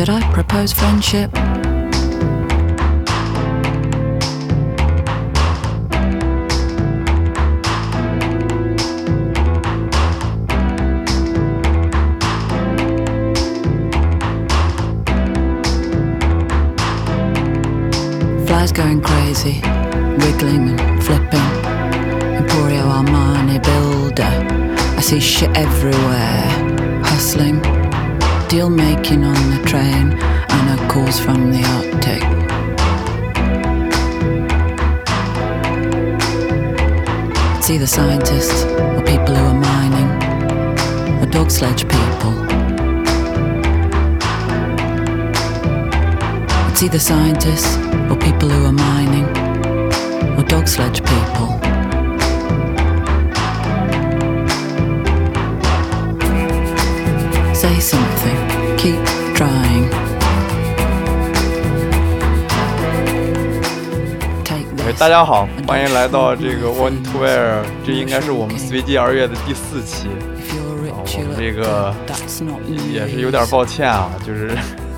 Should I propose friendship? Flies going crazy, wiggling and flipping. Emporio Armani builder. I see shit everywhere. Hustling, deal making on the train. I know calls from the Arctic. It's either scientists or people who are mining, or dog sledge people. It's either scientists or people who are mining, or dog sledge people. Say something, keep trying. 大家好，欢迎来到这个 One to Wear，这应该是我们随机二月的第四期。啊我们这个也是有点抱歉啊，就是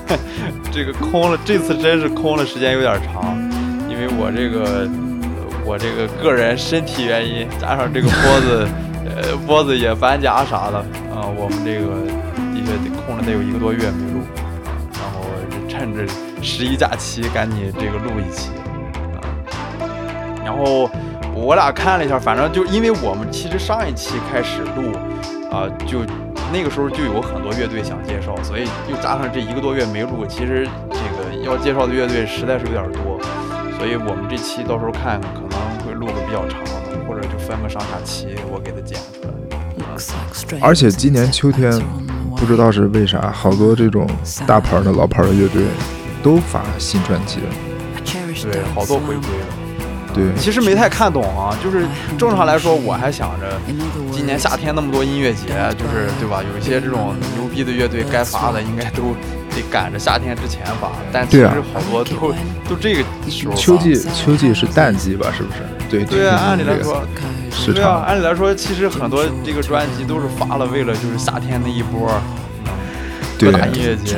这个空了，这次真是空了时间有点长，因为我这个呃我这个个人身体原因，加上这个 波子，呃波子也搬家啥的，啊、我们这个的确得有一个多月没录，然后趁着十一假期赶紧这个录一期，啊、然后我俩看了一下，反正就因为我们其实上一期开始录，啊、就那个时候就有很多乐队想介绍，所以又加上这一个多月没录，其实这个要介绍的乐队实在是有点多，所以我们这期到时候看可能会录个比较长，或者就分个上下期，我给它剪出来。而且今年秋天不知道是为啥，好多这种大牌的老牌的乐队都发新专辑了。对，好多回归了。对，其实没太看懂啊，就是正常来说，我还想着今年夏天那么多音乐节，就是对吧？有一些这种牛逼的乐队该发的应该都得赶着夏天之前发，但其实好多都都这个时候发秋季秋季是淡季吧？是不是？对对啊，按理来这个说，goes 市对啊，按理来说，其实很多这个专辑都是发了，为了就是夏天那一波对。各大音乐节。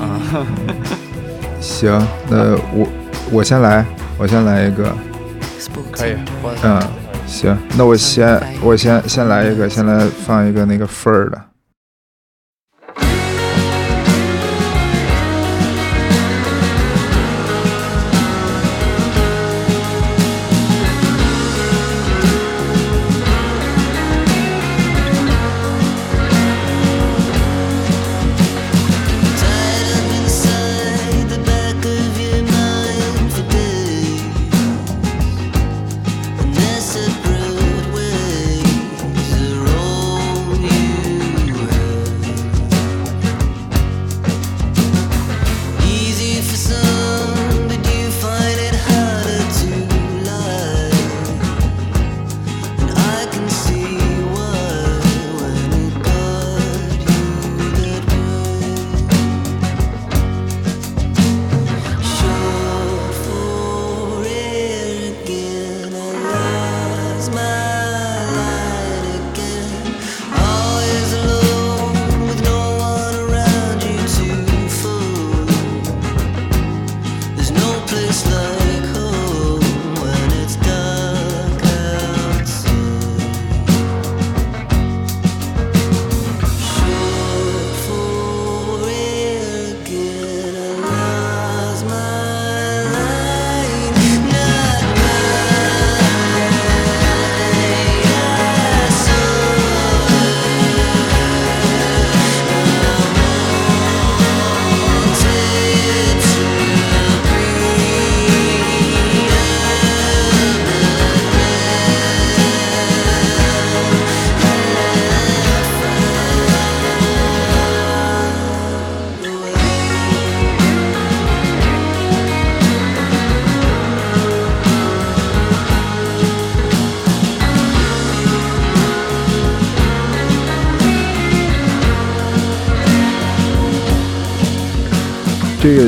嗯，行，那我我先来，我先来一个。可以嗯，行，那我先我先先来一个，先来放一个那个份儿的。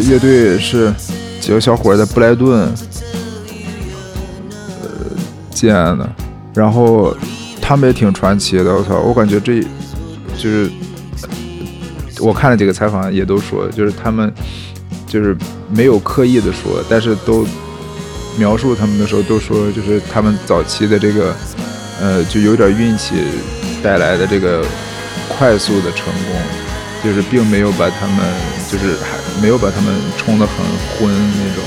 乐队是几个小伙在布莱顿呃建的，然后他们也挺传奇的。我操，我感觉这就是我看了几个采访，也都说，就是他们就是没有刻意的说，但是都描述他们的时候都说，就是他们早期的这个呃，就有点运气带来的这个快速的成功，就是并没有把他们就是没有把他们冲得很昏那种，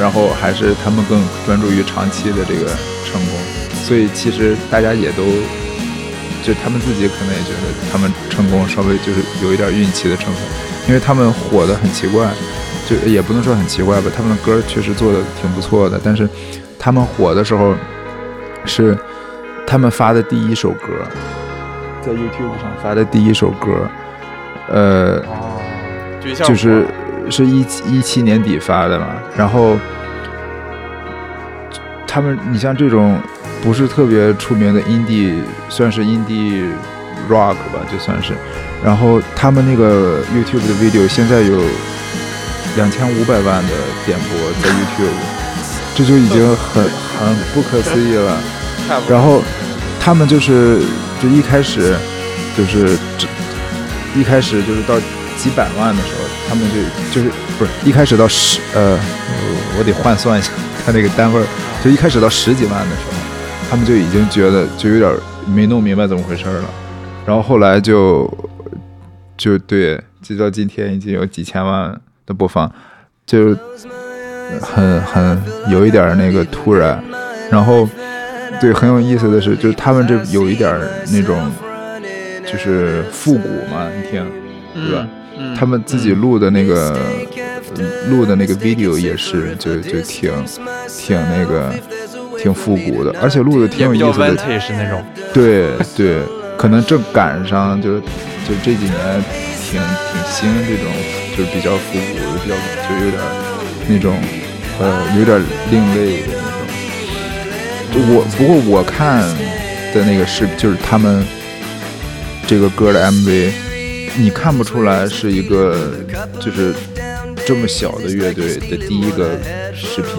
然后还是他们更专注于长期的这个成功，所以其实大家也都。就他们自己可能也觉得他们成功稍微就是有一点运气的成分，因为他们火的很奇怪，就也不能说很奇怪吧，他们的歌确实做的挺不错的，但是他们火的时候是他们发的第一首歌，在 YouTube 上发的第一首歌，呃，就是是一一七年底发的嘛，然后他们，你像这种不是特别出名的 indie，算是 indie rock 吧，就算是，然后他们那个 YouTube 的 video 现在有两千五百万的点播在 YouTube，这就已经很很不可思议了。然后他们就是就一开始就是这一开始就是到几百万的时候，他们就就是不是一开始到十呃，我得换算一下他那个单位，就一开始到十几万的时候，他们就已经觉得就有点没弄明白怎么回事儿了，然后后来就就对，直到今天已经有几千万的播放，就很很有一点那个突然，然后。对，很有意思的是，就是他们这有一点那种，就是复古嘛，你听，对吧？他们自己录的那个呃录的那个 video 也是，就就挺挺那个挺复古的，而且录的挺有意思的。vintage 那种。对对，可能正赶上就是就这几年挺挺兴这种，就是比较复古，比较就有点那种呃有点另类的那种。就我不过我看的那个是就是他们这个歌的 MV，你看不出来是一个就是这么小的乐队的第一个视频，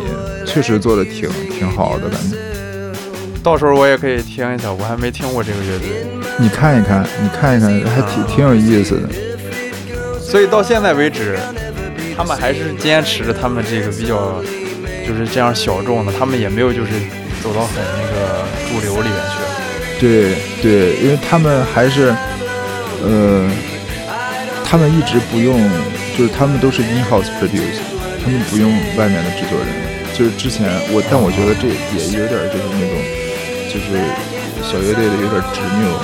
确实做的挺挺好的感觉。到时候我也可以听一下，我还没听过这个乐队，你看一看，你看一看，还挺挺有意思的。所以到现在为止，他们还是坚持着他们这个比较就是这样小众的，他们也没有就是走到很那个主流里面去。对对，因为他们还是，呃，他们一直不用，就是他们都是 in-house produce，他们不用外面的制作人。就是之前我，但我觉得这也有点就是那种，就是小乐队的有点执拗。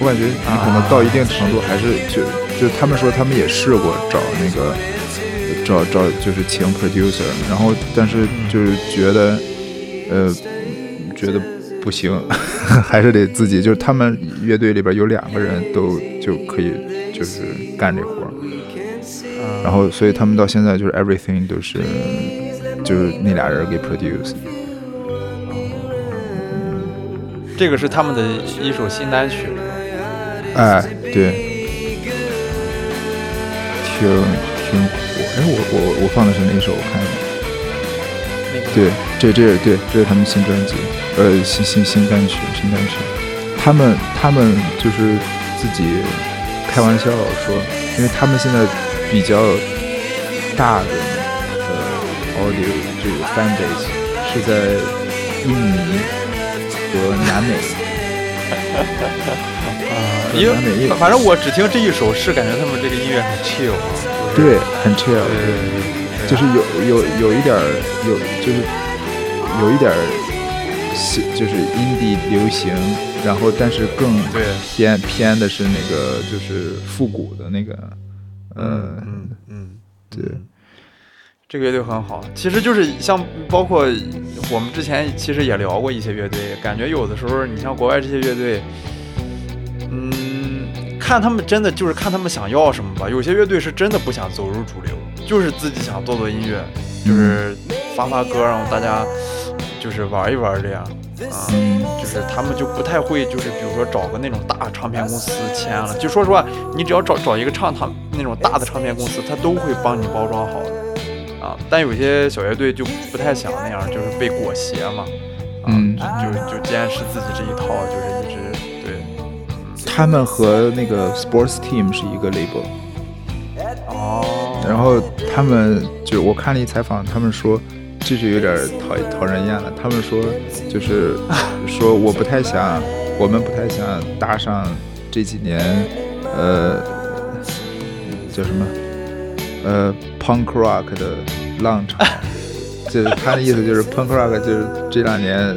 我感觉你可能到一定程度还是就就他们说他们也试过找那个找找就是请 producer，然后但是就是觉得呃觉得不行，还是得自己就是他们乐队里边有两个人都就可以就是干这活儿，嗯，然后所以他们到现在就是 everything 都是就是那俩人给 produce。这个是他们的一首新单曲，哎，对，挺挺火。哎，我我我放的是哪首？我看一下。那个对，这这对这是他们新专辑，呃，新新新单曲，新单曲。他们他们就是自己开玩笑说，因为他们现在比较大的呃 audio 这个 fan base 是在印尼和南美。啊，因为反正我只听这一首，是感觉他们这个音乐很 chill 对，很 chill，对就是有有有一点儿有就是有一点儿是就是 indie 流行，然后但是更对。偏偏的是那个就是复古的那个，呃，嗯嗯，对，这个乐队很好，其实就是像包括我们之前其实也聊过一些乐队，感觉有的时候你像国外这些乐队，嗯，看他们真的就是看他们想要什么吧。有些乐队是真的不想走入主流，就是自己想做做音乐，就是发发歌，然后大家就是玩一玩这样啊。嗯就是他们就不太会，就是比如说找个那种大唱片公司签了，就说实话，你只要找找一个唱他那种大的唱片公司，他都会帮你包装好的。啊。但有些小乐队就不太想那样，就是被裹挟嘛，啊，嗯。就就坚持自己这一套，就是一直对，他们和那个 Sports Team 是一个 label，哦。然后他们就我看了一采访，他们说这就有点讨讨人厌了。他们说就是 说我不太想，我们不太想搭上这几年呃叫什么呃 punk rock 的浪潮。就是他的意思就是 punk rock 就是这两年呃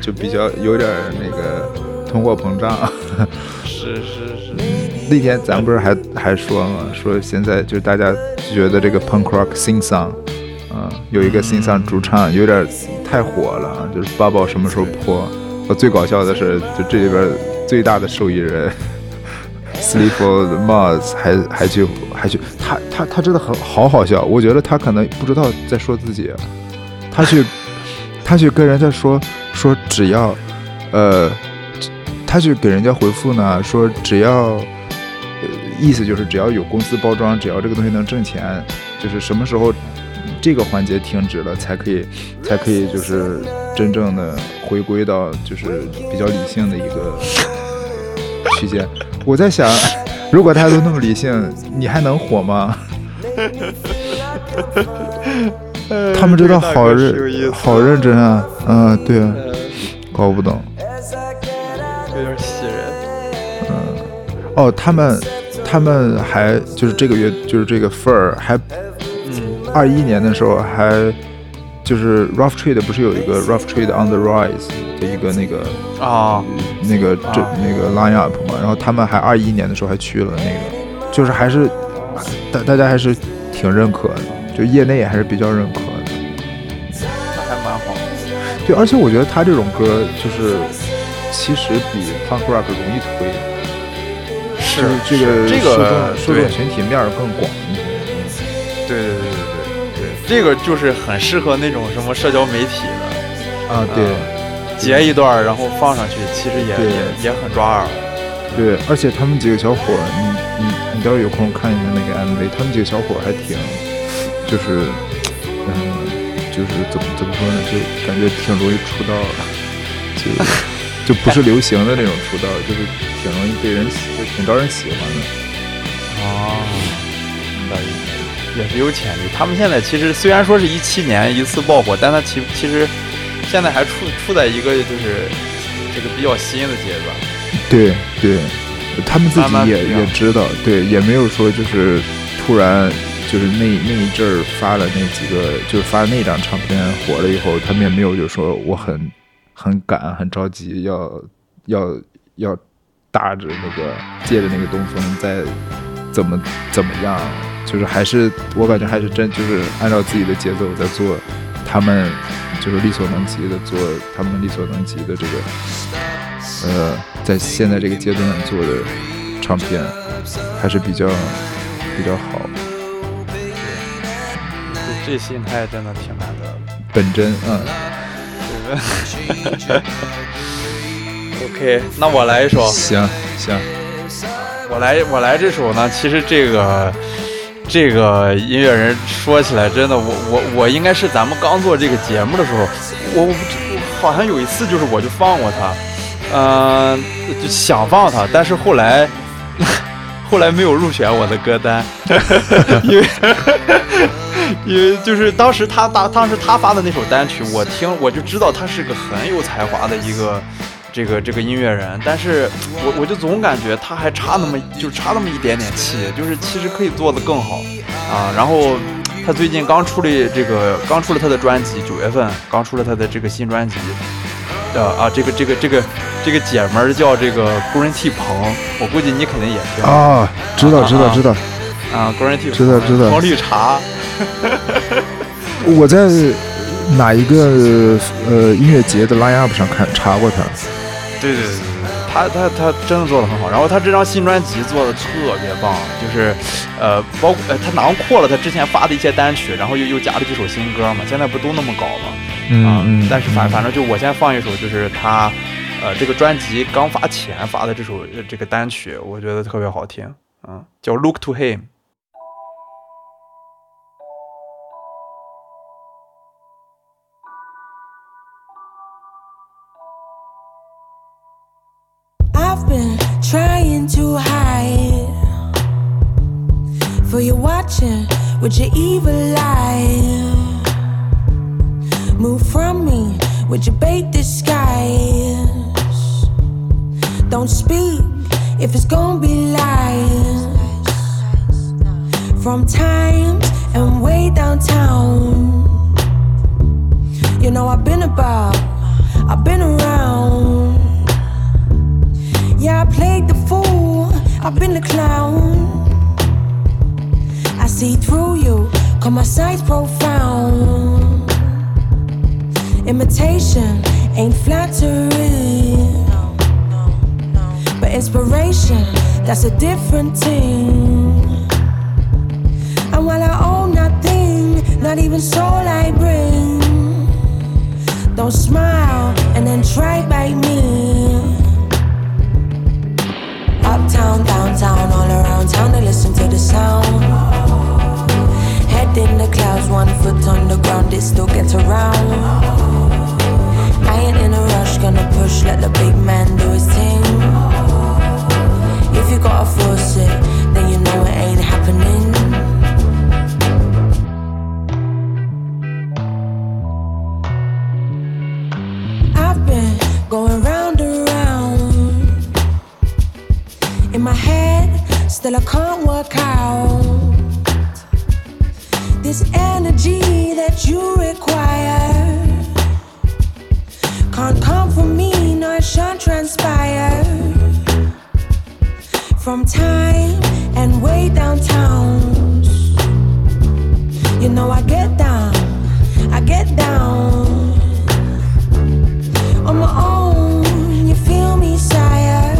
就比较有点那个通货膨胀。是是是，那天咱不是还还说嘛，说现在就是大家觉得这个 punk rock sing song，嗯、有一个新上主唱有点太火了，就是 bubble 什么时候破？我最搞笑的是，就这里边最大的受益人 Sleaford Mods 还还去还去，他他他真的很好好笑，我觉得他可能不知道在说自己，他去他去跟人家说说只要呃。他去给人家回复呢，说只要，呃，意思就是只要有公司包装，只要这个东西能挣钱，就是什么时候这个环节停止了，才可以，才可以就是真正的回归到就是比较理性的一个区间。我在想，如果大家都那么理性，你还能火吗？他们真的好认好认真啊，嗯，对啊，搞不懂。有点喜人。嗯哦，他们他们还就是这个月就是这个 Fur 还嗯二一年的时候还就是 Rough Trade 不是有一个 Rough Trade on the Rise 的一个那个啊，那个这啊那个 line up 嘛，然后他们还二一年的时候还去了那个，就是还是大大家还是挺认可的，就业内还是比较认可的。那还蛮好。对，而且我觉得他这种歌就是其实比 punk rock 容易推，是就是这个这受众个受众群体面儿更广一些。这个就是很适合那种什么社交媒体的，啊，对。截一段然后放上去，其实也也也很抓耳。对，而且他们几个小伙儿，你你你到时候有空看一下那个 MV，他们几个小伙儿还挺，就是，嗯，就是怎么怎么说呢，就感觉挺容易出道的，就 就不是流行的那种出道，就是挺容易被人喜，就挺招人喜欢的。哦，可以，也是有潜力。他们现在其实虽然说是一七年一次爆火，但他其其实现在还处处在一个就是这个比较新的阶段。对对，他们自己也也知道，对，也没有说就是突然就是那那一阵儿发了那几个，就是发那张唱片火了以后，他们也没有就说我很很赶很着急要要要搭着那个借着那个东风再怎么怎么样，就是还是我感觉还是真就是按照自己的节奏在做，他们就是力所能及的做他们力所能及的这个。呃，在现在这个阶段做的唱片还是比较比较好，这这心态真的挺难得的。本真，嗯，OK，那我来一首。行行，我来，我来这首呢，其实这个这个音乐人说起来，真的，我我我应该是咱们刚做这个节目的时候，我我好像有一次就是我就放过他，嗯、就想放他，但是后来 后来没有入选我的歌单，因为因为就是当时他当当时他发的那首单曲，我听我就知道他是个很有才华的一个。这个这个音乐人，但是我我就总感觉他还差那么就差那么一点点气，就是其实可以做得更好啊。然后他最近刚出了这个刚出了他的专辑，九月份刚出了他的这个新专辑，呃啊这个这个这个这个姐们儿叫这个 Green Tea 鹏，我估计你肯定也听啊，知道知道知道，啊 Green Tea 知道知道黄绿茶，我在哪一个呃音乐节的 line up 上看查过他，对对对对对，他他他真的做的很好。然后他这张新专辑做的特别棒，就是，呃，包括呃他囊括了他之前发的一些单曲，然后又又加了几首新歌嘛。现在不都那么搞吗？啊，嗯但是反反正就我先放一首，就是他，呃，这个专辑刚发前发的这首这个单曲，我觉得特别好听，嗯，叫 Look to Him。With your evil eye. Move from me with your bait disguise. Don't speak if it's gonna be lies. From times and way downtown. You know I've been about, I've been around. Yeah, I played the fool, I've been the clown. See through you, cause my sight's profound. Imitation ain't flattering, but inspiration, that's a different thing. And while I own nothing, not even soul I bring. Don't smile and then try bite me. Uptown, downtown, all around town, they listen to the sound. Head in the clouds, one foot on the ground, it still gets around. I ain't in a rush, gonna push, let the big man do his thing. If you gotta force it, then you know it ain't happening. I've been going round and round in my head, still I can't work out this energy that you require. Can't come from me, no, it shan't transpire. From time and way downtown, you know I get down, I get down on my own. You feel me, sire?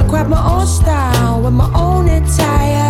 I grab my own style with my own attire.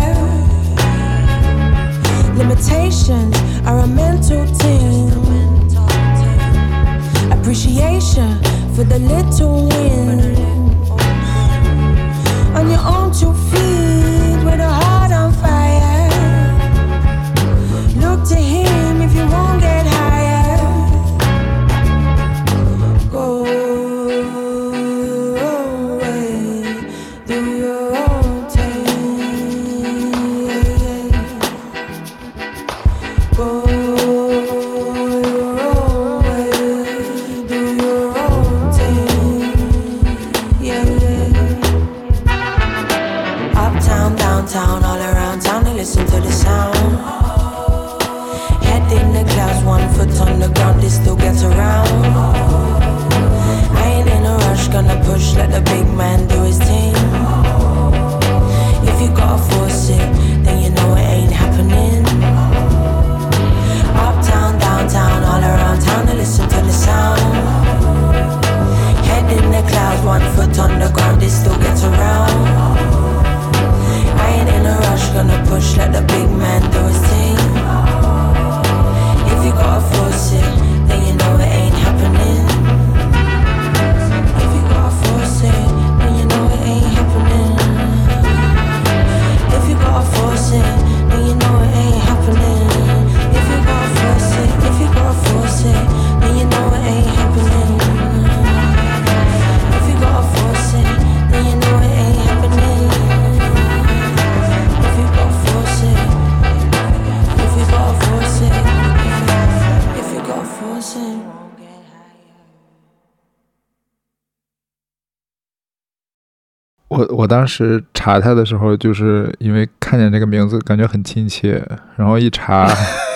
我我当时查他的时候，就是因为看见这个名字感觉很亲切，然后一查，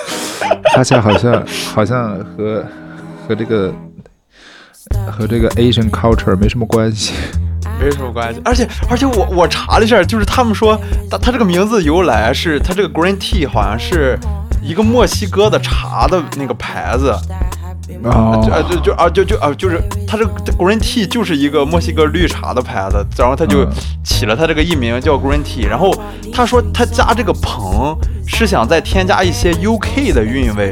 发现好像好像和和这个和这个 Asian culture 没什么关系。没什么关系。而且而且我我查了一下，就是他们说他他这个名字由来是他这个 green tea 好像是一个墨西哥的茶的那个牌子。哦就啊就就啊就就啊就是它这个 green tea 就是一个墨西哥绿茶的牌子，然后他就嗯起了他这个艺名叫 green tea。然后他说他加这个硼是想再添加一些 UK 的韵味，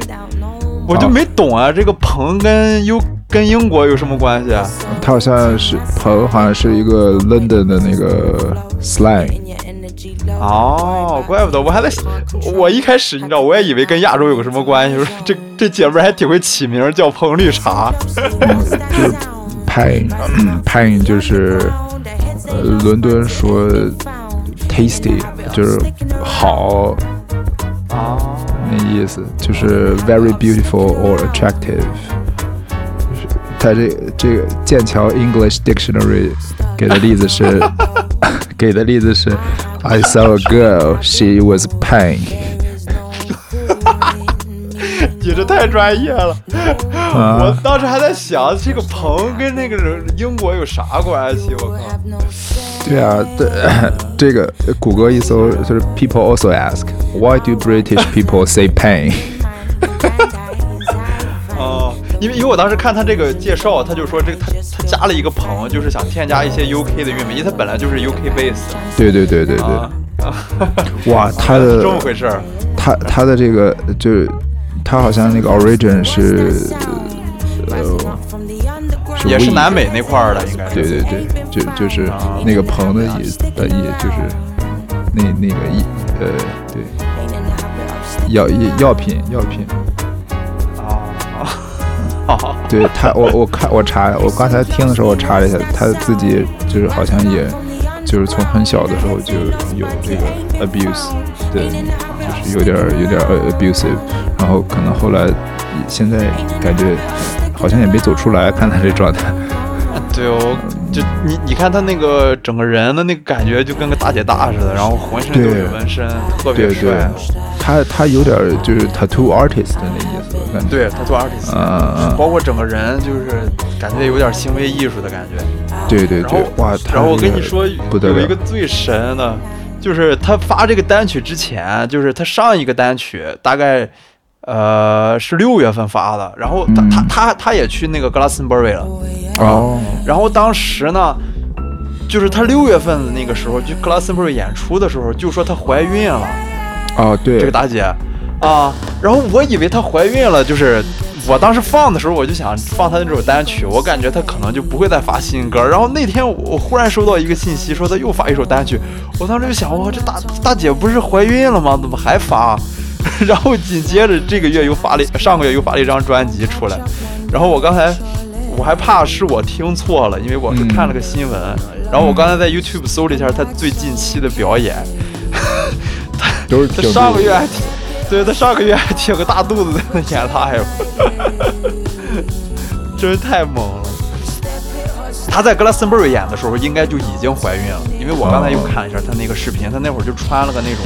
我就哦没懂啊，这个硼跟 U 跟英国有什么关系啊？他好像是朋好像是一个 London 的那个 slang，哦，怪不得我还在，我一开始你知道，我也以为跟亚洲有个什么关系，说这这姐们还挺会起名，叫硼绿茶就是。pine pine 就是呃伦敦说 tasty 就是好啊，那意思，就是 very beautiful or attractive。就是它这这个剑桥 English Dictionary 给的例子是，给的例子是，I saw a girl, she was paying。你这太专业了。我啊，当时还在想，这个彭跟那个人英国有啥关系？我靠！对啊，这这个谷歌一搜就是 People also ask why do British people say pain？ 哦，因为因为我当时看他这个介绍，他就说这个他他加了一个棚，就是想添加一些 UK 的韵味，因为他本来就是 UK base 对对对对对，啊。哇，他的这么回事儿。他他的这个就是他好像那个 origin 是呃是也是南美那块儿的，应该是。对对对，就就是啊。那个棚的意的意就是那那个意呃对。药药药品药品，对他我我看我查我刚才听的时候我查了一下，他自己就是好像也就是从很小的时候就有这个 abuse 的，就是有点有点 abusive，然后可能后来现在感觉好像也没走出来，看他这状态。对哦，就你你看他那个整个人的那个感觉，就跟个大姐大似的，然后浑身都对是纹身，特别对对帅。，他他有点就是 tattoo artist 的那意思，我感觉。对，他做 artist，嗯嗯包括整个人就是感觉有点行为艺术的感觉。对对对，哇！然后我跟你说，有一个最神的，就是他发这个单曲之前，就是他上一个单曲大概呃是六月份发的，然后他、他嗯他他也去那个 Glastonbury 了，哦，然后当时呢。就是他六月份的那个时候，就 Glastonbury 演出的时候，就说她怀孕了，哦，对，这个大姐啊，然后我以为她怀孕了，就是我当时放的时候，我就想放她的这首单曲，我感觉她可能就不会再发新歌。然后那天我忽然收到一个信息，说她又发一首单曲，我当时就想，哇，这大大姐不是怀孕了吗？怎么还发？然后紧接着这个月又发了，上个月又发了一张专辑出来，然后我刚才。我还怕是我听错了，因为我是看了个新闻，然后我刚才在 YouTube 搜了一下她最近期的表演，他都是挺上个月还挺，对他上个月还挺个大肚子在那演 live，真是太猛了。他在格拉森贝尔演的时候，应该就已经怀孕了，因为我刚才又看了一下他那个视频，他那会儿就穿了个那种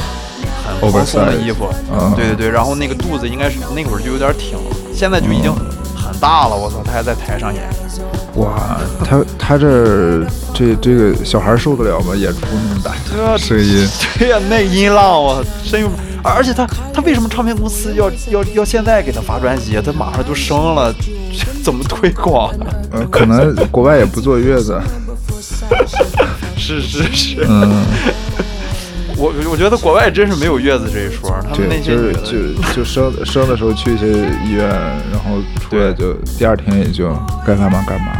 很蓬松的衣服，嗯。对对对，然后那个肚子应该是那会儿就有点挺了，现在就已经很大了，我操，他还在台上演，哇，他他这这这个小孩受得了吗？演出那么大声音，对呀、那音浪我声音，而且他他为什么唱片公司要要要现在给他发专辑啊？他马上就生了，怎么推广啊？呃，可能国外也不坐月子，是是是，嗯，我我觉得国外真是没有月子这一说，他们对，那些就是就就生生的时候去一些医院，然后出来就第二天也就该干嘛干嘛，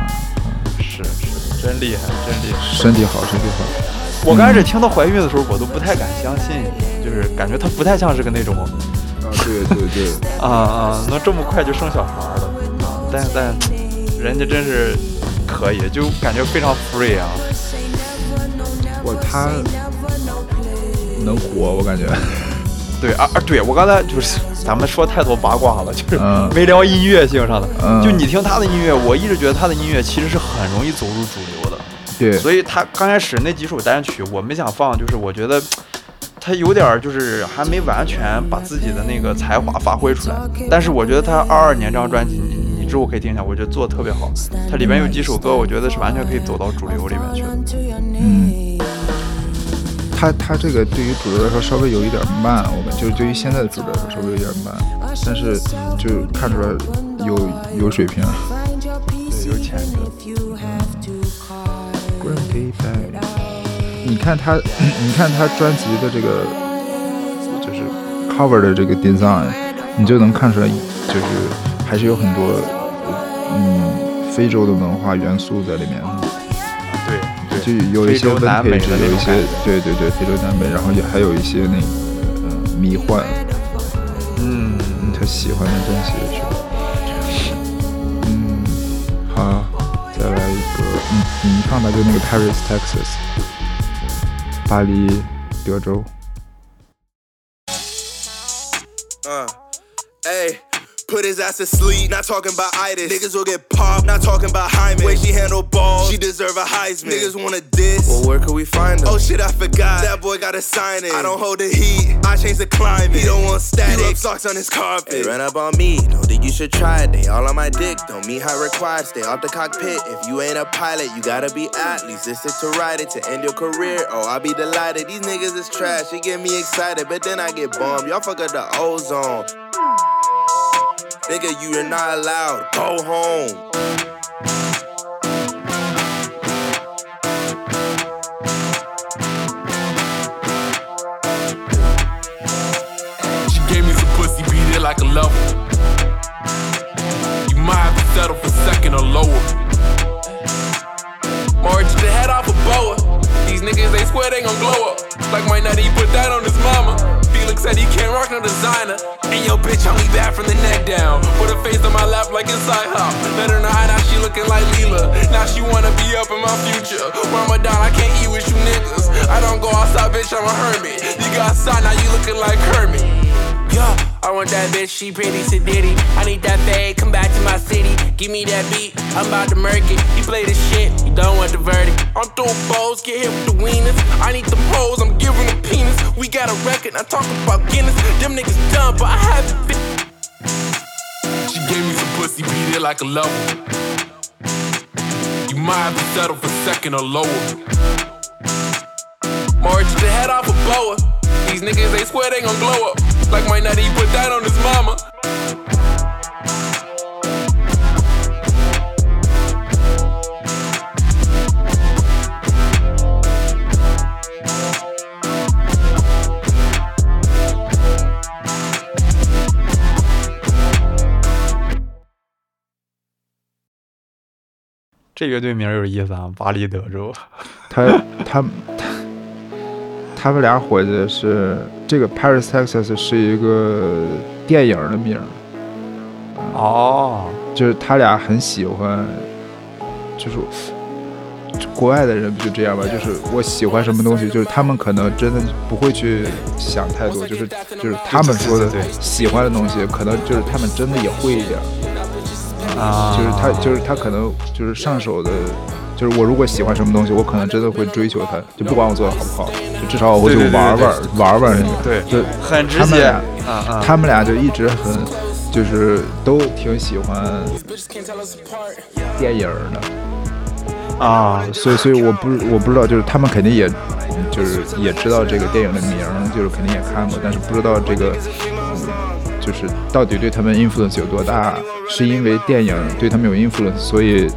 真厉害，真厉害。身体好，身体好，我刚开始听她怀孕的时候，我都不太敢相信，就是感觉她不太像是个那种啊，对对对，啊啊能这么快就生小孩了啊，但但人家真是可以，就感觉非常 free 啊。我她能活，我感觉，对啊啊！对我刚才就是咱们说太多八卦了，就是嗯没聊音乐性上的。嗯就你听他的音乐，我一直觉得他的音乐其实是很容易走入主流的。对，所以他刚开始那几首单曲，我没想放，就是我觉得他有点儿就是还没完全把自己的那个才华发挥出来。但是我觉得他二二年这张专辑，你你之后可以听一下，我觉得做的特别好。它里面有几首歌，我觉得是完全可以走到主流里面去的。嗯，他他这个对于主流来说稍微有一点慢，我们就是对于现在的主流来说稍微有点慢，但是就看出来有有水平。对，有潜质。你看他，你看他专辑的这个就是 cover 的这个 design，你就能看出来，就是还是有很多嗯非洲的文化元素在里面。对就，有一些非洲南美 vintage，的那有一些对对对，非洲南美，然后也还有一些那个呃迷幻，嗯，嗯他喜欢的东西也是。嗯，好，再来一个，嗯，你放吧，就那个 Paris, Texas，巴黎，德州。His ass to sleep, not talking about itis. Niggas will get popped, not talking about Hyman. Way she handle balls, she deserve a Heisman. Niggas wanna diss. Well, where could we find him? Oh shit, I forgot. That boy gotta sign it. I don't hold the heat, I change the climate. He don't want static. He socks on his carpet. Hey, run up on me, know that you should try it. They all on my dick, don't mean high required. Stay off the cockpit. If you ain't a pilot, you gotta be athletes. This is to ride it to end your career. Oh, I'll be delighted. These niggas is trash, it get me excited, but then I get bummed. Y'all fuck up the ozone. Nigga, you are not allowed. Go home. She gave me some pussy, beat it like a level. You might have to settle for second or lower. March the head off a boa. These niggas, they swear they gon' glow up. Like my nutty, put that on his mama. Said he can't rock no designer. And yo, bitch, only bad from the neck down. Put her face on my lap like inside hop. Let her know now she looking like Leela. Now she wanna be up in my future. Ramadan, I can't eat with you niggas. I don't go outside, bitch, I'm a hermit. You got outside, now you looking like Kermit. Yeah, I want that bitch, she pretty sedity. I need that fade, come back to my city. Give me that beat, I'm about to murk it. He play this shit, he don't want the verdict. I'm throwing balls, get hit with the wieners. I need the hoes, I'm giving them penis. We got a record, I talk about Guinness. Them niggas dumb, but I haven't been. She gave me some pussy, beat it like a level. You might have to settle for second or lower. March the head off a boa. These niggas, they swear they gon' glow up. Like my nutty, he put that on his mama. 这乐队名儿有意思啊，巴黎德州。他他他他们俩伙计是这个 Paris Texas 是一个电影的名儿，哦，就是他俩很喜欢，就是国外的人不就这样吧？就是我喜欢什么东西，就是他们可能真的不会去想太多，就是就是他们说的喜欢的东西，可能就是他们真的也会一点。啊，就是他，就是他可能就是上手的，就是我如果喜欢什么东西，我可能真的会追求它，就不管我做的好不好，就至少我会去对对对玩玩玩玩那个。对就很直接他们俩，啊啊，他们俩就一直很，就是都挺喜欢电影的，啊，所以所以我不我不知道，就是他们肯定也，就是也知道这个电影的名，就是肯定也看过，但是不知道这个。嗯就是到底对他们 influence 有多大？是因为电影对他们有 influence，所以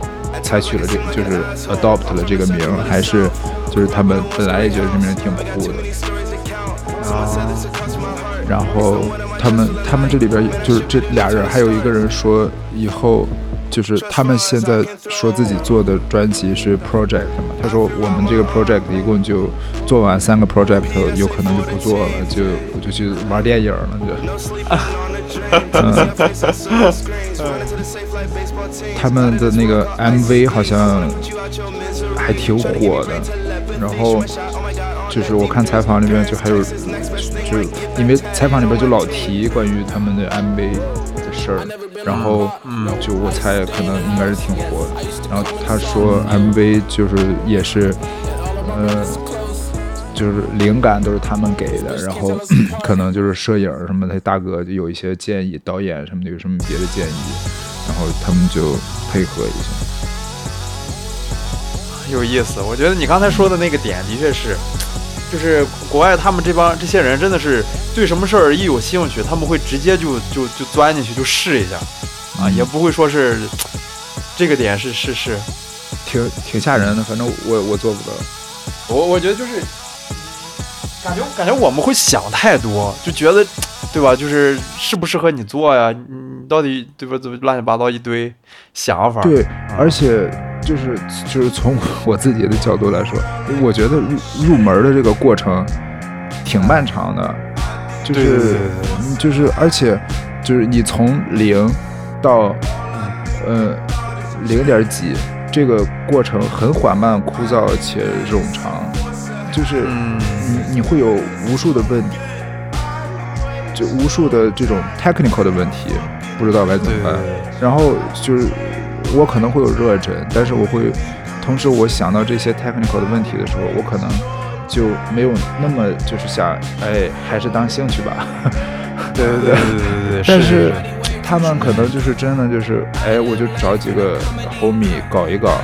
采取了这，就是 adopt 了这个名，还是就是他们本来也觉得这名挺酷的？然后他们他们这里边就是这俩人，还有一个人说以后就是他们现在说自己做的专辑是 project 嘛，他说我们这个 project 一共就做完三个 project，有可能就不做了，就我就去玩电影了，就。嗯，他们的那个 MV 好像还挺火的，然后就是我看采访里面就还有，就因为采访里边就老提关于他们的 MV 的事儿，然后就我猜可能应该是挺火的。然后他说 MV 就是也是，呃，就是灵感都是他们给的，然后 可能就是摄影什么的，大哥就有一些建议，导演什么的有什么别的建议，然后他们就配合一下。有意思。我觉得你刚才说的那个点的确是，就是国外他们这帮这些人真的是对什么事儿一有兴趣，他们会直接就就就钻进去就试一下，啊，嗯也不会说是这个点是是是，挺挺吓人的，反正我我做不到。我我觉得就是感觉感觉我们会想太多，就觉得对吧？就是适不适合你做呀？你你到底对吧？怎么乱七八糟一堆想法？对，而且就是就是从我自己的角度来说，我觉得入入门的这个过程挺漫长的，就是对对对对嗯就是而且就是你从零到呃零点几，这个过程很缓慢、枯燥且冗长，就是嗯，你你会有无数的问题，就无数的这种 technical 的问题，不知道该怎么办。然后就是我可能会有热忱，但是我会同时我想到这些 technical 的问题的时候，我可能就没有那么就是想，哎，还是当兴趣吧。对对对对对对，但是他们可能就是真的就是，哎，我就找几个 homie 搞一搞，啊，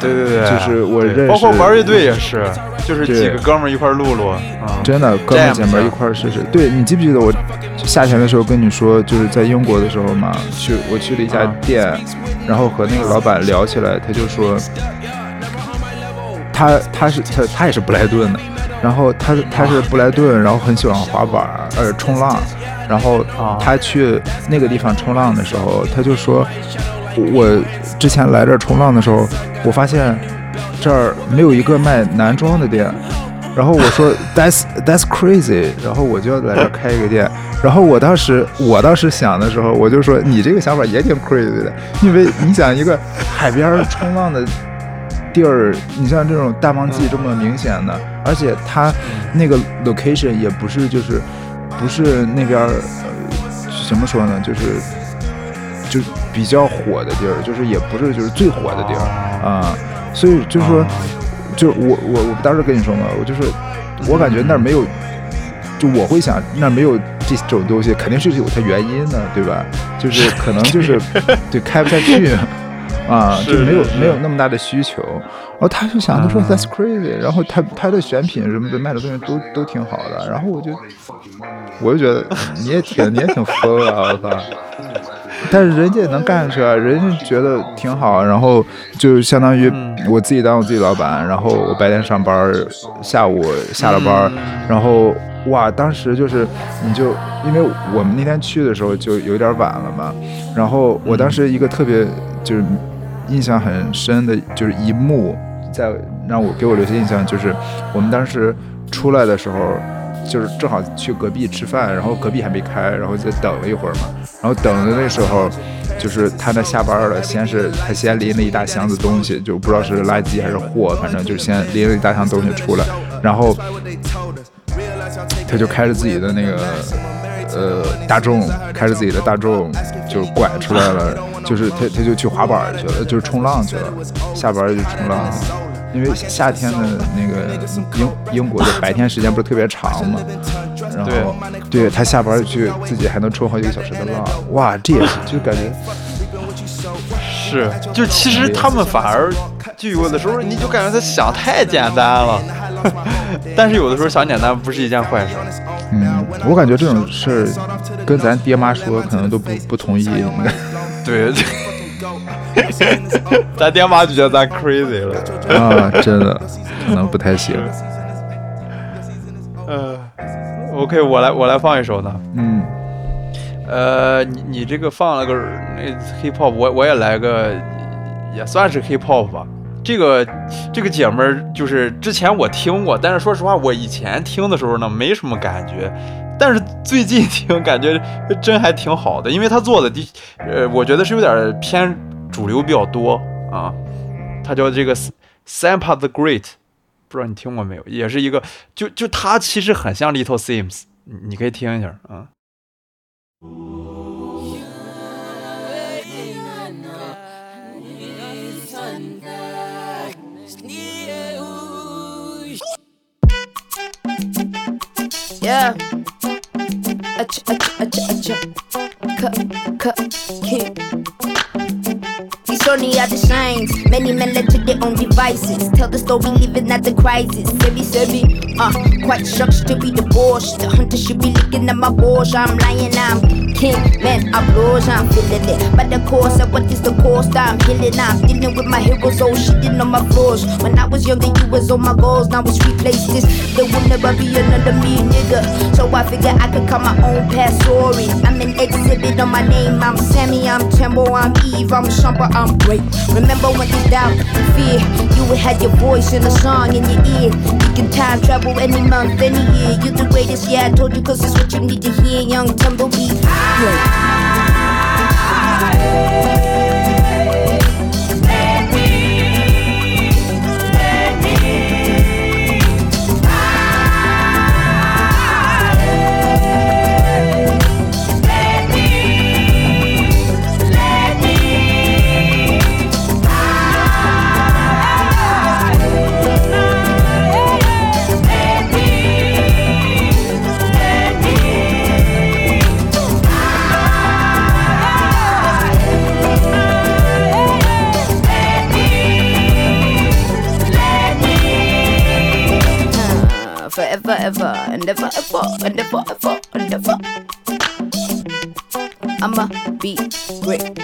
对对对，就是我认识，包括玩乐队也是，就是几个哥们儿一块儿录录啊，真的哥们儿姐们儿一块儿试试。对你记不记得我夏天的时候跟你说，就是在英国的时候嘛，去我去了一家啊。店，然后和那个老板聊起来，他就说，他他是他他也是布莱顿的，然后他他是布莱顿，然后很喜欢滑板儿呃冲浪，然后啊。他去那个地方冲浪的时候，他就说，我之前来这儿冲浪的时候，我发现这儿没有一个卖男装的店。然后我说 That's That's crazy，然后我就要来这儿开一个店。然后我当时我当时想的时候，我就说你这个想法也挺 crazy 的，因为你想一个海边冲浪的地儿，你像这种大旺季这么明显的，而且它那个 location 也不是就是不是那边呃怎么说呢，就是就是比较火的地儿，就是也不是就是最火的地儿啊，所以就是说。就是我我我当时跟你说嘛，我就是我感觉那儿没有，就我会想那儿没有这种东西，肯定是有它原因的，对吧？就是可能就是 对开不下去啊，是就没有是没有那么大的需求。然后他就想，他说 That's crazy，然后他他的选品什么的卖的东西都都挺好的，然后我就我就觉得你也挺你也挺疯啊，我操！但是人家也能干下去啊，人家觉得挺好，然后就相当于嗯我自己当我自己老板，然后我白天上班，下午下了班，嗯然后哇，当时就是你就因为我们那天去的时候就有点晚了嘛，然后我当时一个特别就是印象很深的就是一幕，在让我给我留下印象就是我们当时出来的时候。就是正好去隔壁吃饭，然后隔壁还没开，然后就等了一会儿嘛。然后等的那时候，就是他那下班了，先是他先拎了一大箱子东西，就不知道是垃圾还是货，反正就先拎了一大箱东西出来，然后他就开着自己的那个呃大众，开着自己的大众就拐出来了，就是他他就去滑板去了，就是冲浪去了，下班就冲浪。因为夏天的那个英英国的白天时间不是特别长嘛，然后对。他下班去自己还能冲好几个小时的浪，哇，这也是就感觉是，就其实他们反而就有的时候你就感觉他想太简单了，但是有的时候想简单不是一件坏事。嗯，我感觉这种事儿跟咱爹妈说可能都不不同意，应该对，咱爹妈就觉得咱 crazy 了。啊，真的可能不太行。呃，OK，我来我来放一首呢。嗯呃，你你这个放了个那 hip hop，我我也来个，也算是 hip hop 吧。这个这个姐们儿就是之前我听过，但是说实话，我以前听的时候呢没什么感觉，但是最近听感觉真还挺好的，因为她做的的呃，我觉得是有点偏主流比较多啊。她叫这个 Sampa the Great，不知道你听过没有？也是一个，就就她其实很像 Little Sims，你你可以听一下啊。Yeah. Acha, acha, acha, acha. Cut, cut, kick. thank you these only are the signs. Many men led to their own devices. Tell the story, living at the crisis. Sebi, sebi, uh, quite shocked to be divorced. The hunter should be looking at my balls. I'm lying, I'm king. Man, I'm blows, I'm feeling it. But the course of what is the cost? I'm healing, I'm dealing with my heroes. Oh, shitting on my flaws. When I was younger, you was on my goals. Now it's replaced this. There will never be another me, nigga. So I figure I could cut my own past story. I'm an exhibit on my name. I'm Sammy, I'm Tembo, I'm Eve, I'm Shumper, I'm great. Remember when you doubt, fear, you would have your voice in a song in your ear. You can time travel any month, any year. You're the greatest, yeah, I told you, cause it's what you need to hear. Young Tumbleweed, great. Never ever, and never ever, and never ever, and never. I'ma be great.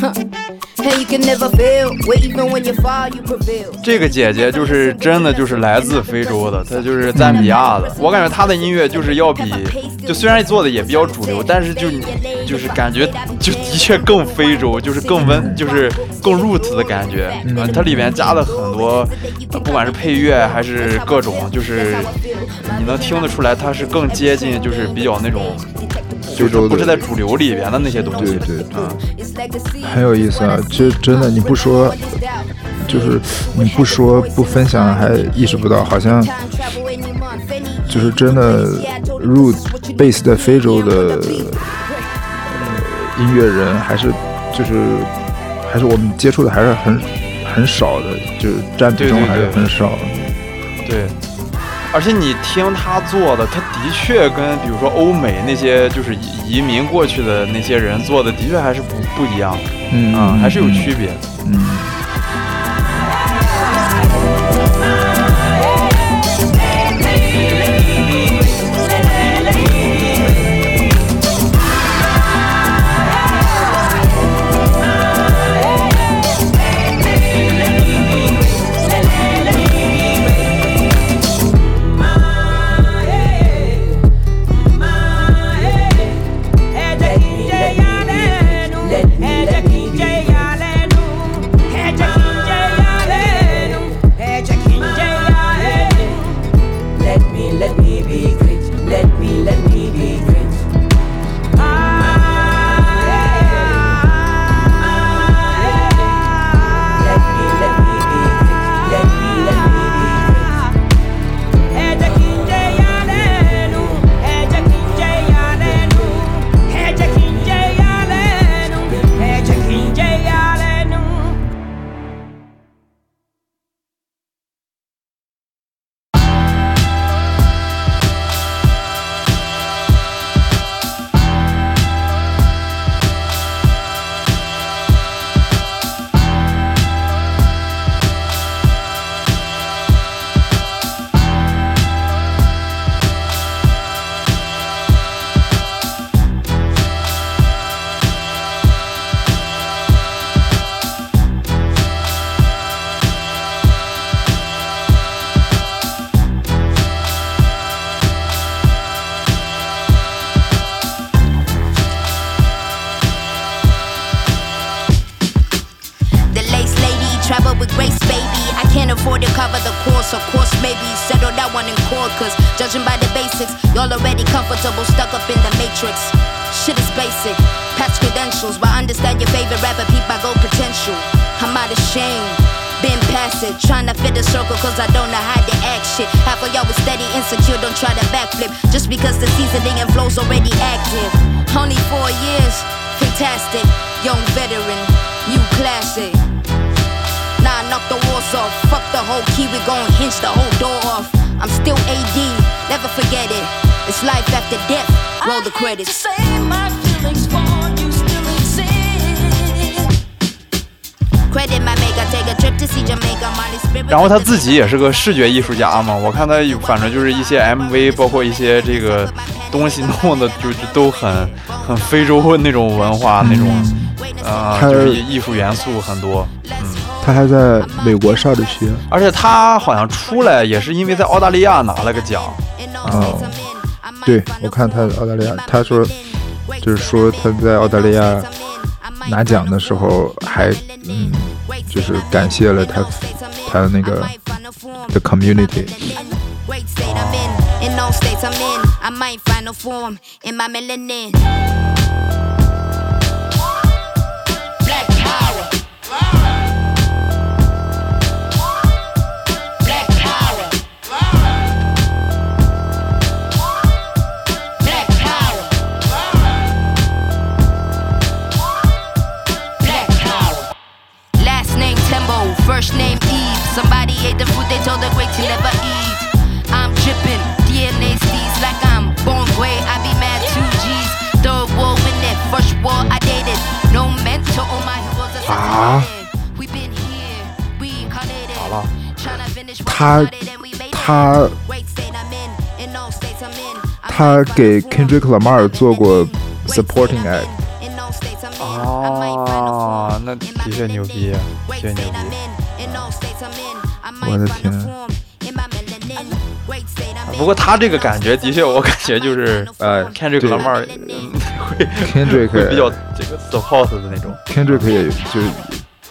Huh. And you can never fail. Where even when you fall, you prevail. 这个姐姐就是真的就是来自非洲的，她就是赞比亚的。我感觉她的音乐就是要比，就虽然做的也比较主流，但是就就是感觉就的确更非洲，就是更温，就是更 roots 的感觉。嗯，它里面加了很多，呃不管是配乐还是各种，就是你能听得出来，它是更接近，就是比较那种，就是不是在主流里边的那些东西。对对对嗯，很有意思啊！这真的你不说，就是你不说不分享还意识不到，好像就是真的入 base 在非洲的呃音乐人，还是就是还是我们接触的还是很很少的，就是占比重还是很少的。对，而且你听他做的，他的确跟比如说欧美那些就是移移民过去的那些人做的，的确还是不不一样，嗯啊、还是有嗯区别的。嗯。Trying to fit the circle cause I don't know how to act shit. Half of y'all was steady, insecure, don't try to backflip. Just because the seasoning and flow's already active. Only four years, fantastic. Young veteran, new classic. Nah, knock the walls off. Fuck the whole key, we gon' hinge the whole door off. I'm still AD, never forget it. It's life after death. Roll the credits. 然后他自己也是个视觉艺术家嘛，我看他有反正就是一些 MV，包括一些这个东西弄的，就是都很很非洲那种文化那种，呃，他就是艺术元素很多。嗯。他还在美国上的学，而且他好像出来也是因为在澳大利亚拿了个奖，哦，对我看他澳大利亚，他说就是说他在澳大利亚拿奖的时候还嗯，就是感谢了他他的那个 the community。他.他.他给 Kendrick Lamar 做过 supporting act，哦，那的确牛逼，的确牛逼。我的天！不过他这个感觉的确，我感觉就是呃，Kendrick Lamar 嗯会 Kendrick 会比较这个 support 的那种。Kendrick 也就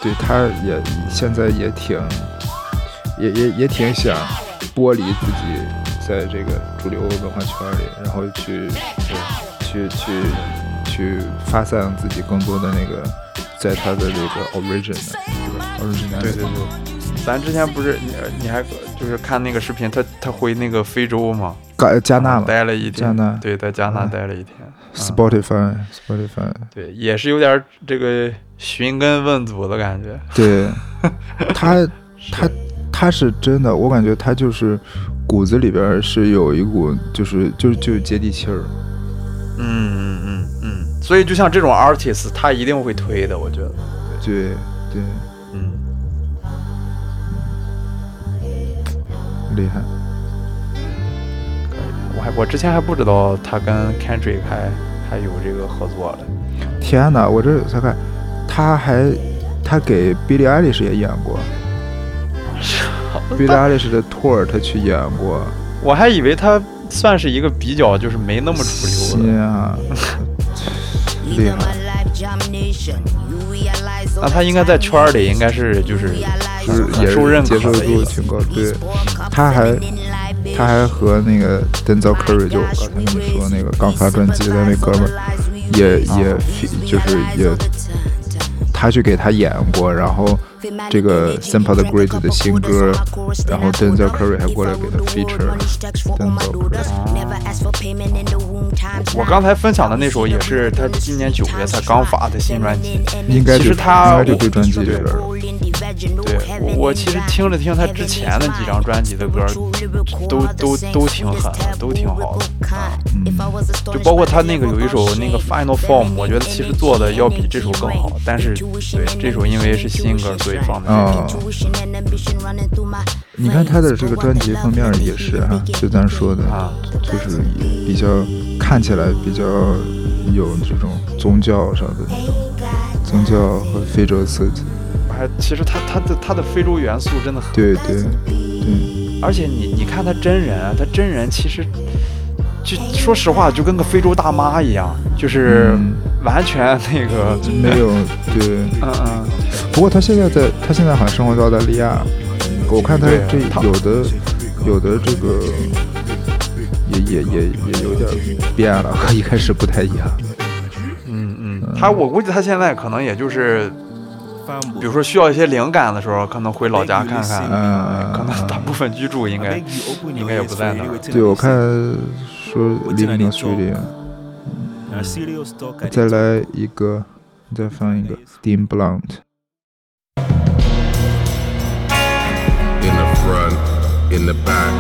对他也现在也挺也也也挺想剥离自己在这个主流文化圈里，然后去去去去发散自己更多的那个在他的这个 origin 对吧？origin 对对对，咱之前不是你你还就是看那个视频，他他回那个非洲嘛，加加纳嘛待了一天，加纳对，在加纳嗯待了一天。嗯，Spotify Spotify 对，也是有点这个寻根问祖的感觉。对 他，他他是真的，我感觉他就是骨子里边是有一股就是就就接地气儿。嗯嗯嗯嗯，所以就像这种 artist，他一定会推的，我觉得。对对，嗯，厉害。我还我之前还不知道他跟 Kendrick 还还有这个合作的。天哪，我这才看，他还他给 Billie Eilish 也演过，Billie Eilish 的 tour 他去演过。我还以为他算是一个比较就是没那么主流的。厉害！那他应该在圈里应该是就是就是也受认可接受。度挺高，对，他还他还和那个 Denzel Curry 就我刚才跟你说那个刚发专辑的那哥们儿，也也就是也他去给他演过，然后这个 Simple the Great 的新歌，然后 Denzel Curry 还过来给他 feature Denzel Curry，我刚才分享的那首也是他今年九月才刚发的新专辑。应该就其实他应该就对专辑有点儿对我我其实听了听他之前的几张专辑的歌，都都都挺狠的，都挺好的啊、嗯。就包括他那个有一首那个 Final Form，我觉得其实做的要比这首更好，但是对这首因为是新歌，所以放的。你看他的这个专辑封面也是哈、就咱说的，啊就是比较看起来比较有这种宗教上的那种宗教和非洲色彩。还其实他他的他的非洲元素真的很，对对对，而且你你看他真人，他真人其实就说实话就跟个非洲大妈一样，就是嗯完全那个没有对。嗯嗯。不过他现在在，他现在好像生活在澳大利亚。我看他对这他有的有的这个也也也也有点变了，和一开始不太一样。嗯嗯，他我估计他现在可能也就是，比如说需要一些灵感的时候，可能回老家看看。嗯可能大部分居住应该应该也不在那儿。对，我看说 Living in Australia。再来一个，再放一个 Dean Blunt。In the front, in the back,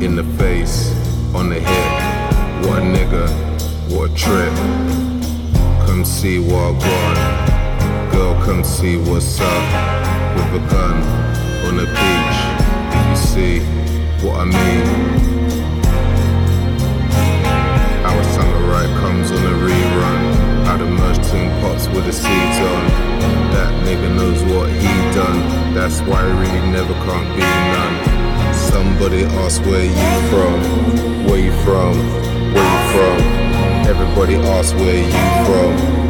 in the face, on the hip. What nigga, what trip. Come see what want. Girl, come see what's up. With a gun on the beach. You see what I mean. Our right comes on a rerun. I'd merged tin pots with the seeds on. That nigga knows what he done. That's why really never can't be none. Somebody ask where you from, where you from, where you from. Everybody ask where you from.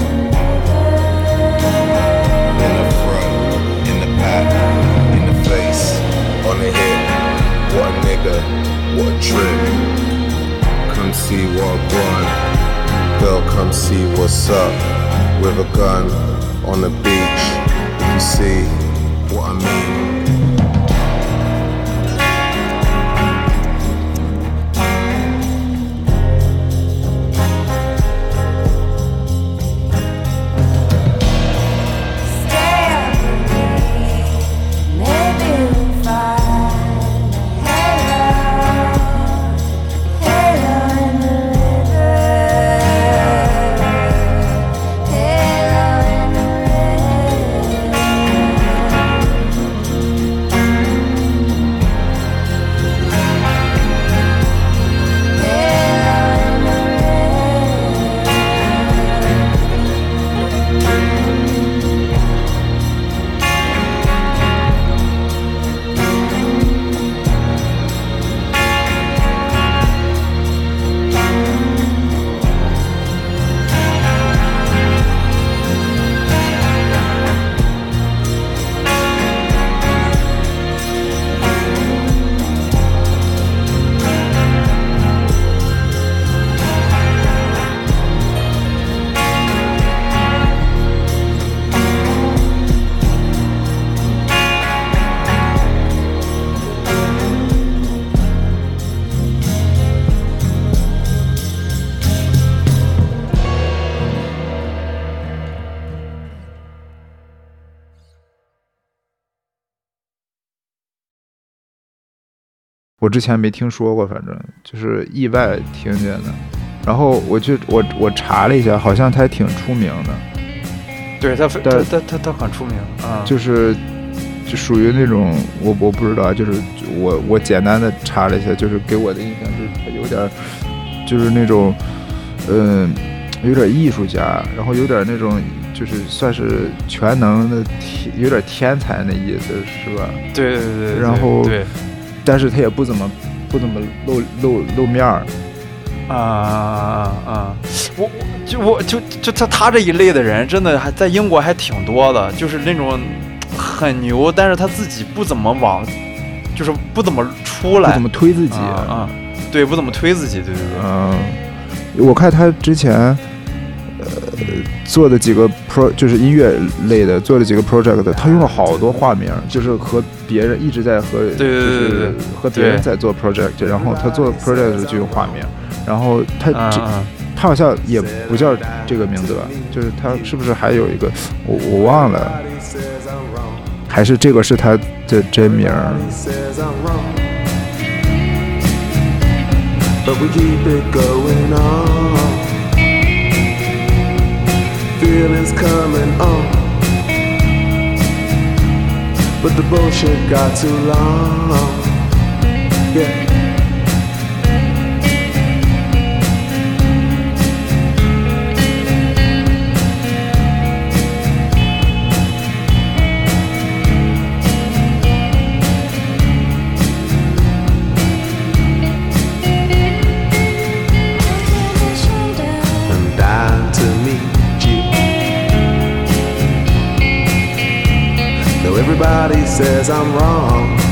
In the face, on the hip. What a nigga, what a trip. Come see what want. Girl, come see what's up. With a gun on the beach. You see what I mean. 我之前没听说过，反正就是意外听见的。然后我就我我查了一下，好像他还挺出名的，对他他他他他很出名啊，就是就属于那种我我不知道，就是我我简单的查了一下，就是给我的印象就是他有点儿就是那种嗯、有点艺术家，然后有点那种就是算是全能的天，有点天才那意思是吧？对对对对，然后对但是他也不怎么不怎么露露露面儿，啊啊！我我就我就就他他这一类的人，真的还在英国还挺多的，就是那种很牛，但是他自己不怎么往，就是不怎么出来，不怎么推自己。啊啊，对，不怎么推自己，对对对，嗯，我看他之前呃做的几个 pro 就是音乐类的，做了几个 project，他用了好多化名，就是和别人一直在和对对对对就是和别人在做 project，然后他做 project 就用化名，然后他这他好像也不叫这个名字吧，就是他是不是还有一个我我忘了，还是这个是他的真名. But we keep it going on. Feelings coming on. But the bullshit got too long. Yeah. Everybody says I'm wrong.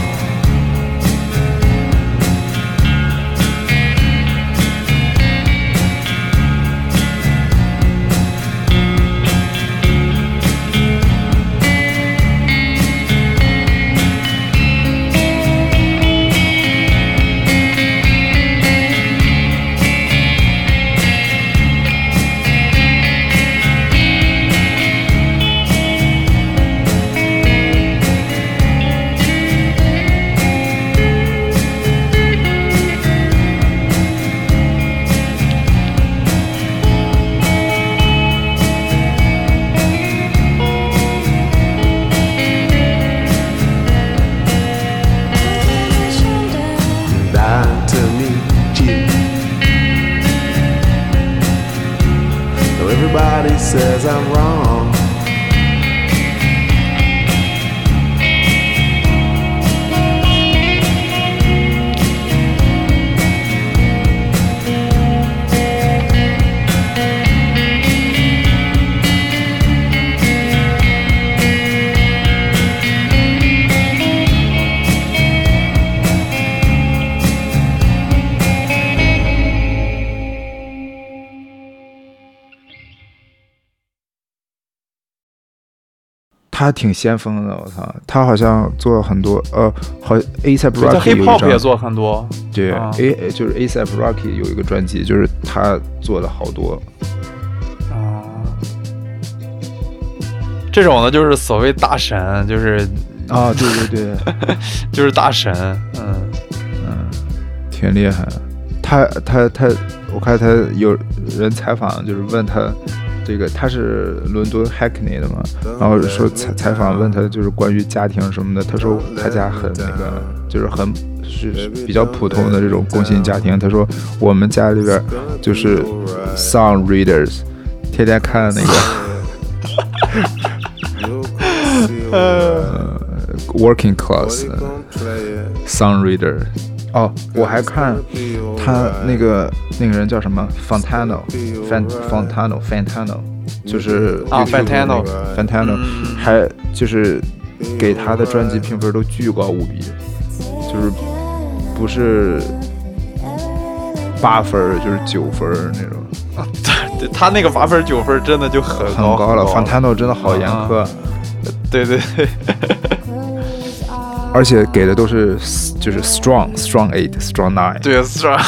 他挺先锋的，我操！他好像做了很多，呃，好他 Rocky 有一张也做很多，对啊，A 就是 A$AP Rocky 有一个专辑，就是他做了好多，啊，这种的就是所谓大神，就是啊，对对对，就是大神，嗯。嗯，挺厉害。他他他，我看他有人采访，就是问他这个他是伦敦 Hackney 的嘛，然后说采采访问他就是关于家庭什么的，他说他家很那个，就是很是比较普通的这种工薪家庭。他说我们家里边就是 song readers，天天看那个 呃 working class song reader。哦，我还看他那个那个人叫什么？Fontano，Fan Fontano Fantano，就是啊嗯。还就是给他的专辑评分都巨高无比，就是不是八分儿就是九分儿那种，啊他他那个八分九分真的就很很高高了。Fantano 真的好严苛。啊，对对对，而且给的都是就是 strong strong eight strong nine，对，strong？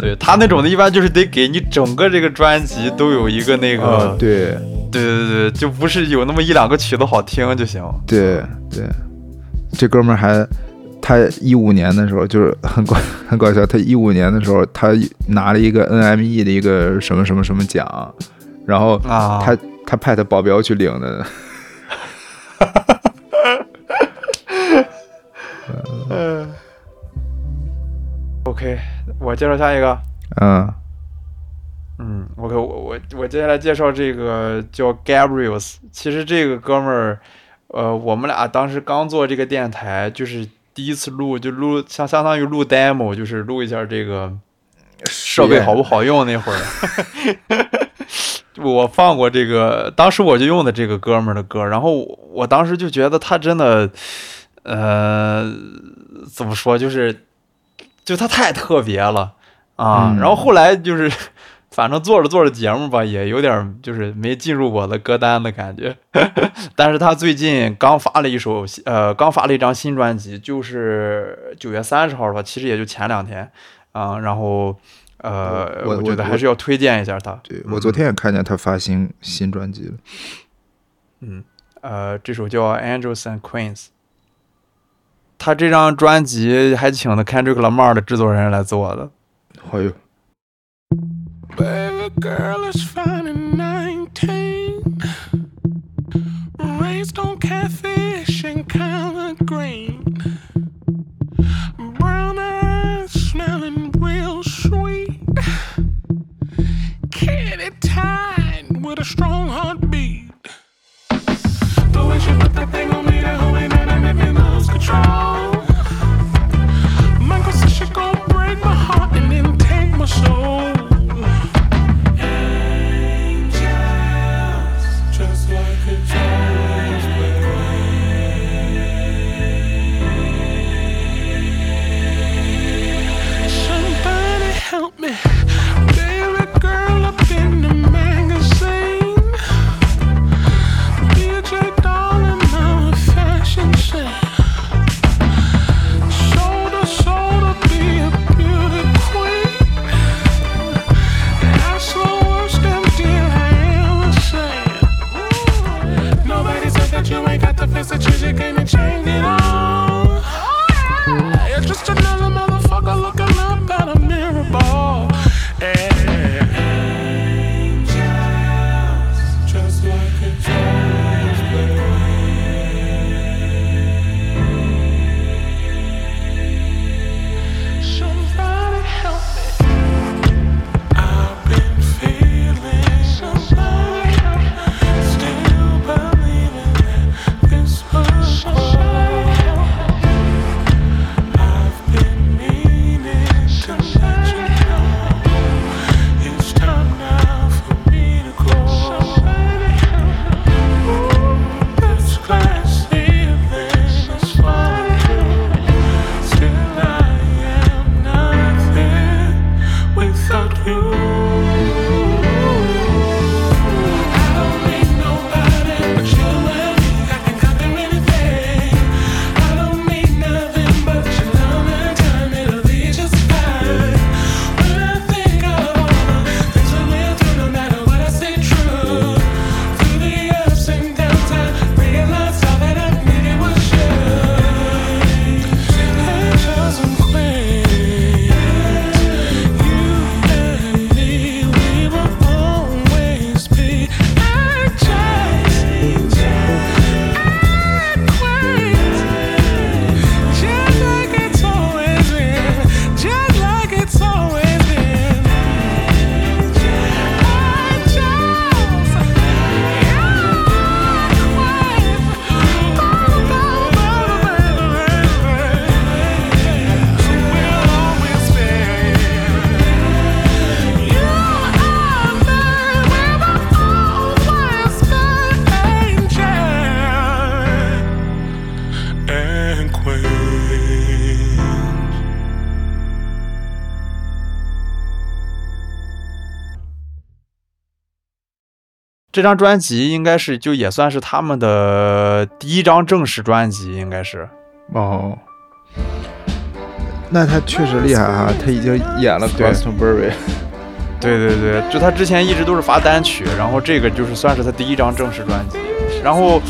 对他那种的，一般就是得给你整个这个专辑都有一个那个，啊对。对对对，就不是有那么一两个曲子好听就行。对对，这哥们儿还他一五年的时候就是很搞 很搞笑，他一五年的时候他拿了一个 NME 的一个什么什么什么奖，然后啊。他、他派他保镖去领的，嗯，OK，我介绍下一个。嗯嗯，OK，我我我接下来介绍这个叫 Gabriels。其实这个哥们儿，呃，我们俩当时刚做这个电台，就是第一次录，就录相相当于录 demo，就是录一下这个设备好不好用那会儿。我放过这个，当时我就用的这个哥们儿的歌，然后我我当时就觉得他真的，呃，怎么说，就是就他太特别了啊。嗯然后后来就是，反正做着做着节目吧，也有点就是没进入我的歌单的感觉。但是他最近刚发了一首，呃，刚发了一张新专辑，就是九月三十号吧，其实也就前两天啊。然后，呃，我我觉得还是要推荐一下他。对我昨天也看见他发新新专辑了，嗯，呃，这首叫《Angels and Queens》。他这张专辑还请了 Kendrick Lamar 的制作人来做的。哎呦，Baby girl is fine and 19. Raised on catfish and collard green. Brown eyes smelling real sweet. Kitty tied with a strong heartbeat. intuition, but that thing on me, that holy man, I'm in lose control. 这张专辑应该是就也算是他们的第一张正式专辑，应该是。哦，那他确实厉害啊，他已经演了对 Glastonbury，对对对，就他之前一直都是发单曲，然后这个就是算是他第一张正式专辑。然后，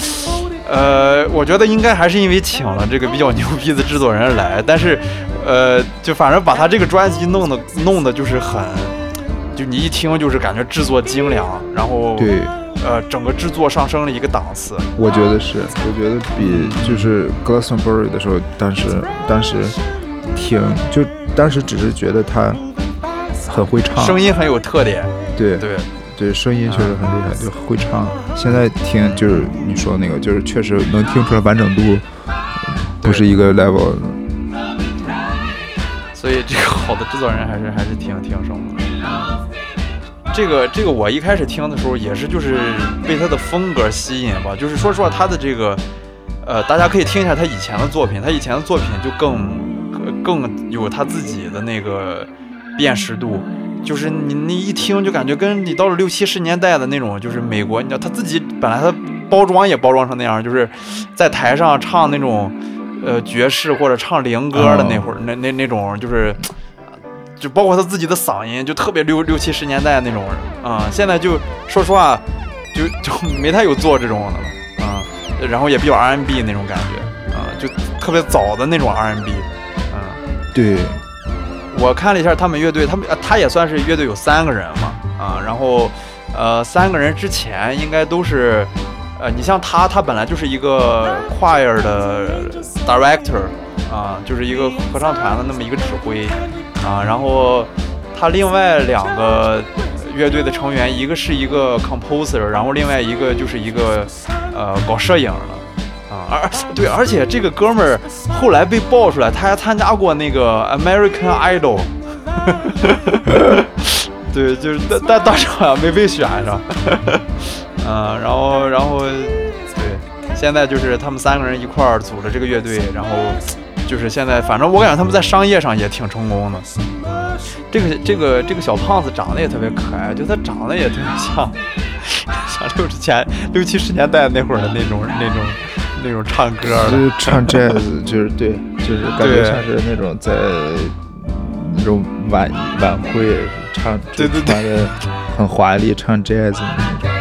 呃，我觉得应该还是因为请了这个比较牛逼的制作人来，但是，呃，就反正把他这个专辑弄得弄得就是很，就你一听就是感觉制作精良，然后对，呃，整个制作上升了一个档次。我觉得是，我觉得比就是 Glastonbury 的时候，当时当时听就当时只是觉得他很会唱，声音很有特点。对对对，声音确实很厉害，就会唱。现在听就是你说那个，就是确实能听出来完整度不是一个 level。所以这个好的制作人还是还是挺挺什么的。这个这个我一开始听的时候也是就是被他的风格吸引吧，就是说实话他的这个呃，大家可以听一下他以前的作品，他以前的作品就更更有他自己的那个辨识度。就是你你一听就感觉跟你到了六七十年代的那种，就是美国，你知道他自己本来他包装也包装成那样，就是在台上唱那种呃爵士或者唱灵歌的那会儿，那那那种就是，就包括他自己的嗓音，就特别六六七十年代那种啊、现在就说实话，就就没太有做这种的了啊、然后也比较 R&B 那种感觉啊、就特别早的那种 R&B，嗯。对，我看了一下他们乐队，他们呃他也算是乐队有三个人嘛，啊，然后呃三个人之前应该都是，呃你像他，他本来就是一个 choir 的 director 啊，就是一个合唱团的那么一个指挥啊，然后他另外两个乐队的成员，一个是一个 composer，然后另外一个就是一个呃搞摄影的。啊，而对，而且这个哥们儿后来被爆出来，他还参加过那个 American Idol，对，就是但但当时好像没被选上，嗯，然后然后对，现在就是他们三个人一块儿组了这个乐队，然后就是现在反正我感觉他们在商业上也挺成功的。这个这个这个小胖子长得也特别可爱，就他长得也特别像 像六十前六七十年代那会儿的那种那种那种唱歌就是的，唱 jazz，就是对，就是 感觉像是那种在那种晚晚会唱，对对对很华丽，唱 jazz 的那种。